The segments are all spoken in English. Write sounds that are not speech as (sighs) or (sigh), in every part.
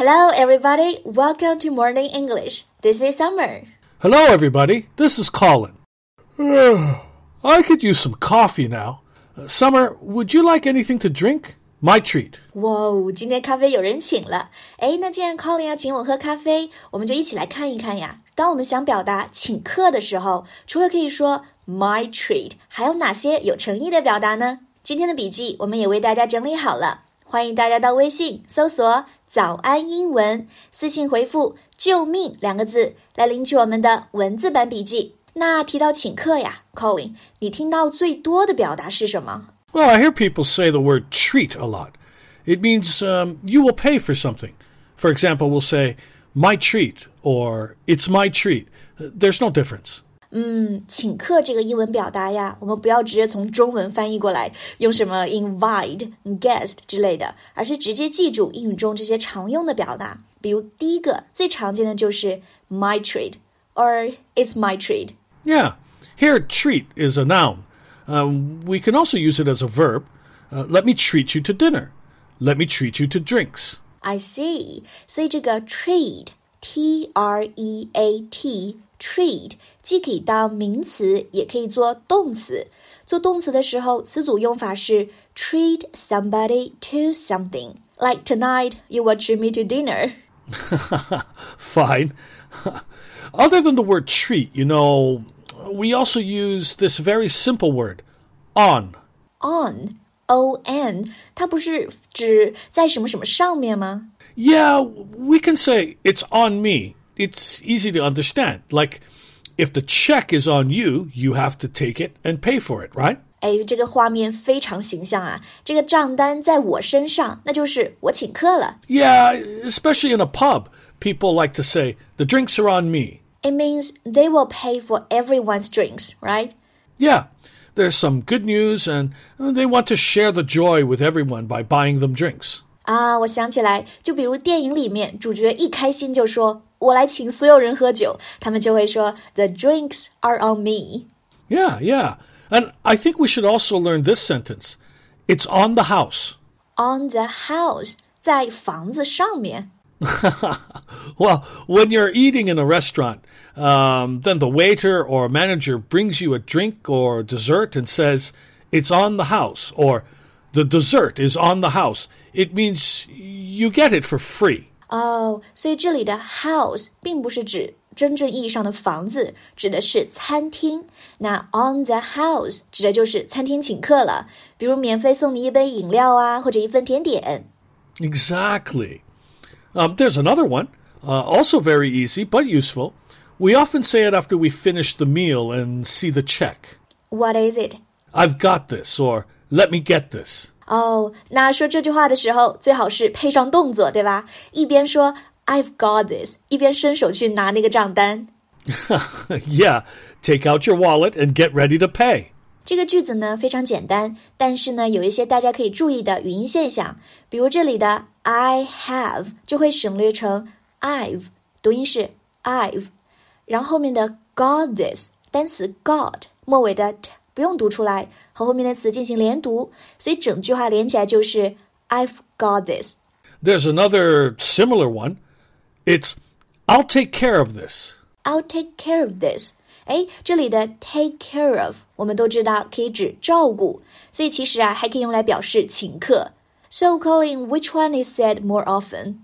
Hello, everybody. Welcome to Morning English. This is Summer. Hello, everybody. This is Colin. I (sighs) could use some coffee now. Uh, Summer, would you like anything to drink? My treat. 哇哦，今天咖啡有人请了。哎，那既然 Colin 要请我喝咖啡，我们就一起来看一看呀。当我们想表达请客的时候，除了可以说 my treat，还有哪些有诚意的表达呢？今天的笔记我们也为大家整理好了，欢迎大家到微信搜索“ 早安英文”，私信回复“救命”两个字来领取我们的文字版笔记。那提到请客呀，Colin，你听到最多的表达是什么？ Well, I hear people say the word treat a lot. It means um, you will pay for something. For example, we'll say, my treat, or it's my treat. Uh, There's no difference. 嗯，请客这个英文表达呀，我们不要直接从中文翻译过来，用什么 invite、guest 之类的，而是直接记住英语中这些常用的表达。比如第一个最常见的就是 my treat or it's my treat。 Yeah. Here, treat is a noun. Um, we can also use it as a verb. Uh, let me treat you to dinner. Let me treat you to drinks. I see，所以这个 treat，t r e a t treat 既可以当名词，也可以做动词。做动词的时候，词组用法是 treat somebody to something。Like tonight, you will treat me to dinner. (laughs) Fine. (laughs) Other than the word treat, you know, we also use this very simple word, on. On, o n，它不是指在什么什么上面吗？ Yeah, we can say it's on me. It's easy to understand. Like, if the check is on you, you have to take it and pay for it, right? 哎，这个画面非常形象啊！这个账单在我身上，那就是我请客了。 Yeah, especially in a pub, people like to say, the drinks are on me. It means they will pay for everyone's drinks, right? Yeah, there's some good news, and uh, they want to share the joy with everyone by buying them drinks. 啊，我想起来，就比如电影里面，主角一开心就说：“我来请所有人喝酒。”他们就会说：“The drinks are on me。 Yeah, yeah. And I think we should also learn this sentence it's on the house. On the house，在房子上面。 (laughs) Well, when you're eating in a restaurant, um, then the waiter or manager brings you a drink or dessert and says, It's on the house, or the dessert is on the house. It means you get it for free. 哦，所以这里的 house 并不是指真正意义上的房子，指的是餐厅。那 on the house 指的就是餐厅请客了，比如免费送你一杯饮料啊，或者一份甜点。 Exactly. Um, there's another one, uh, also very easy but useful. We often say it after we finish the meal and see the check. What is it? I've got this, or let me get this. 哦，那说这句话的时候，最好是配上动作，对吧？一边说 I've got this，一边伸手去拿那个账单。 yeah, (laughs) take out your wallet and get ready to pay. 这个句子呢非常简单，但是呢有一些大家可以注意的语音现象，比如这里的 I have 就会省略成 I've，读音是 I've，然后后面的 got this 单词 got 末尾的 t 不用读出来，和后面的词进行连读，所以整句话连起来就是 I've got this。 There's another similar one. It's, I'll take care of this. I'll take care of this。哎，这里的 take care of 我们都知道可以指照顾，所以其实啊还可以用来表示请客。So Colin, which one is said more often?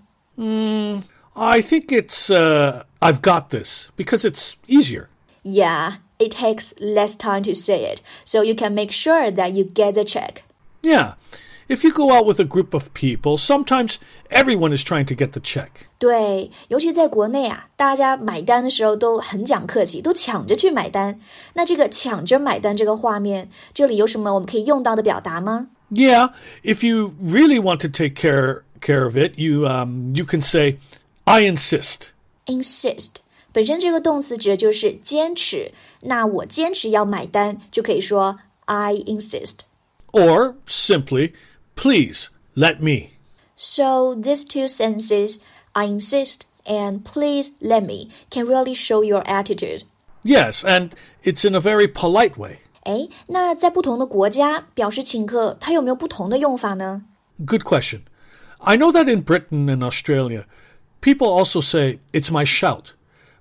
I think it's, uh, I've got this, because it's easier. Yeah, it takes less time to say it, so you can make sure that you get the check. Yeah. If you go out with a group of people, sometimes everyone is trying to get the check. 对，尤其在国内啊，大家买单的时候都很讲客气，都抢着去买单。那这个抢着买单这个画面，这里有什么我们可以用到的表达吗？ Yeah, if you really want to take care care of it, you um, you can say, "I insist." insist 本身这个动词指的就是坚持，那我坚持要买单，就可以说 I insist。 Or simply, "Please let me." So these two sentences, I insist and please let me, can really show your attitude. Yes, and it's in a very polite way. 哎，那在不同的国家表示请客，它有没有不同的用法呢？ Good question. I know that in Britain and Australia, people also say, it's my shout,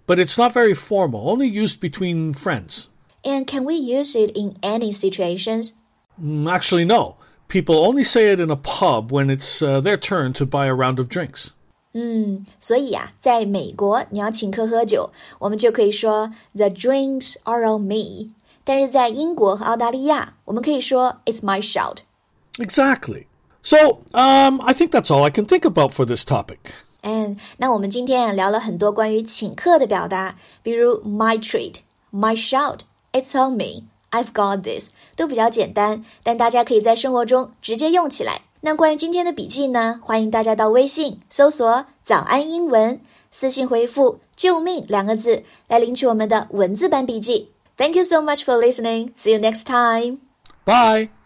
but it's not very formal, only used between friends. And can we use it in any situations? Mm, Actually, no. People only say it in a pub when it's uh, their turn to buy a round of drinks. 所以呀、在美国你要请客喝酒，我们就可以说 The drinks are on me。但是在英国和澳大利亚，我们可以说 It's my shout。 Exactly. So, um, I think that's all I can think about for this topic. 嗯，那我们今天聊了很多关于请客的表达，比如 my treat、my shout、it's on me、I've got this，都比较简单，但大家可以在生活中直接用起来。那关于今天的笔记呢，欢迎大家到微信搜索“早安英文”，私信回复“救命”两个字来领取我们的文字版笔记。Thank you so much for listening. See you next time. Bye.